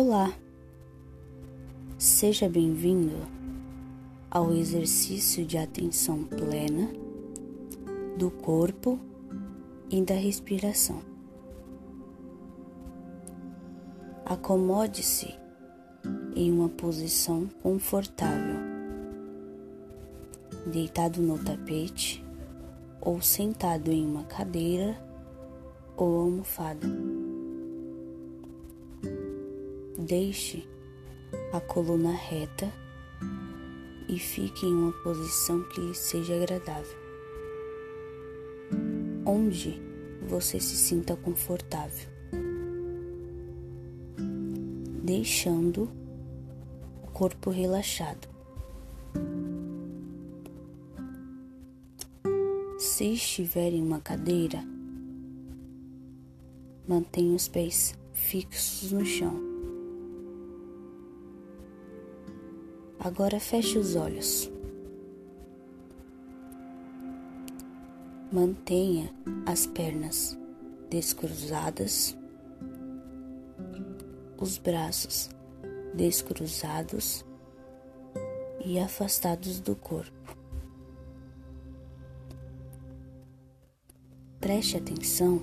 Olá, seja bem-vindo ao exercício de atenção plena do corpo e da respiração. Acomode-se em uma posição confortável, deitado no tapete ou sentado em uma cadeira ou almofada. Deixe a coluna reta e fique em uma posição que lhe seja agradável, onde você se sinta confortável, deixando o corpo relaxado. Se estiver em uma cadeira, mantenha os pés fixos no chão. Agora feche os olhos. Mantenha as pernas descruzadas, os braços descruzados e afastados do corpo. Preste atenção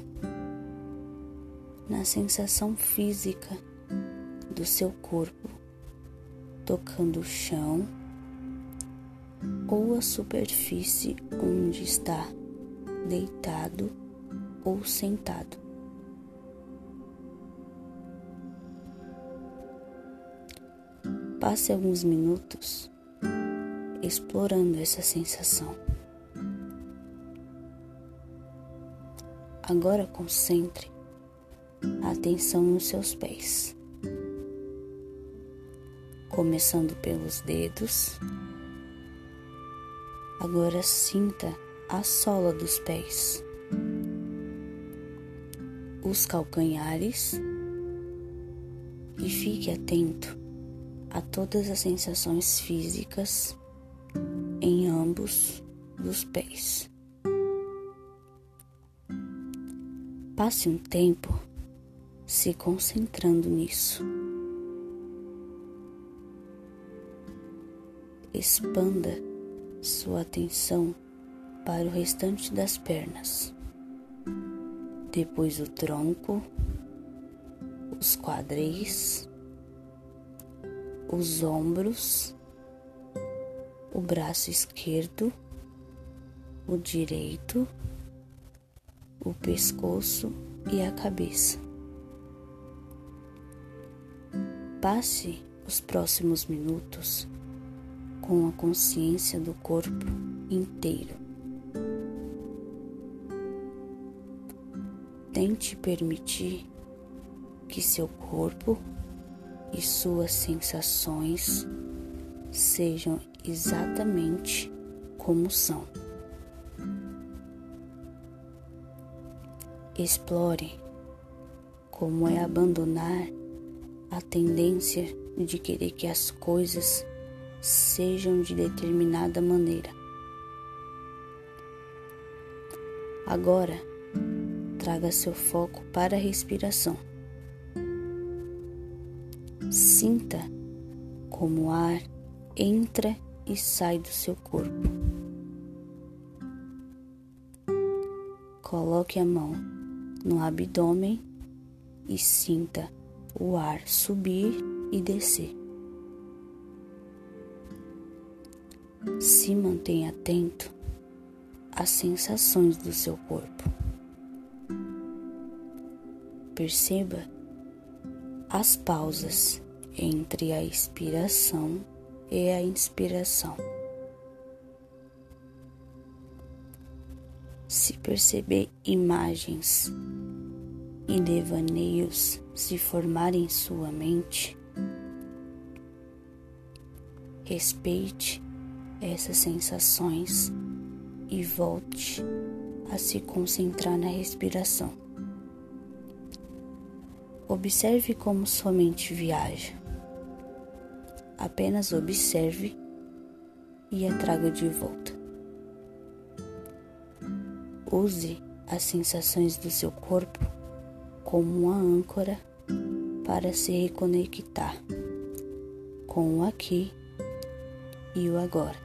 na sensação física do seu corpo tocando o chão ou a superfície onde está deitado ou sentado. Passe alguns minutos explorando essa sensação. Agora concentre a atenção nos seus pés começando pelos dedos. Agora sinta a sola dos pés, os calcanhares e fique atento a todas as sensações físicas em ambos dos pés. Passe um tempo se concentrando nisso. Expanda sua atenção para o restante das pernas, depois o tronco, os quadris, os ombros, o braço esquerdo, o direito, o pescoço e a cabeça. Passe os próximos minutos com a consciência do corpo inteiro. Tente permitir que seu corpo e suas sensações sejam exatamente como são. Explore como é abandonar a tendência de querer que as coisas sejam de determinada maneira. Agora, traga seu foco para a respiração. Sinta como o ar entra e sai do seu corpo. Coloque a mão no abdômen e sinta o ar subir e descer. Se mantenha atento às sensações do seu corpo. Perceba as pausas entre a expiração e a inspiração. Se perceber imagens e devaneios se formarem em sua mente, respeite essas sensações e volte a se concentrar na respiração. Observe como sua mente viaja. Apenas observe e a traga de volta. Use as sensações do seu corpo como uma âncora para se reconectar com o aqui e o agora.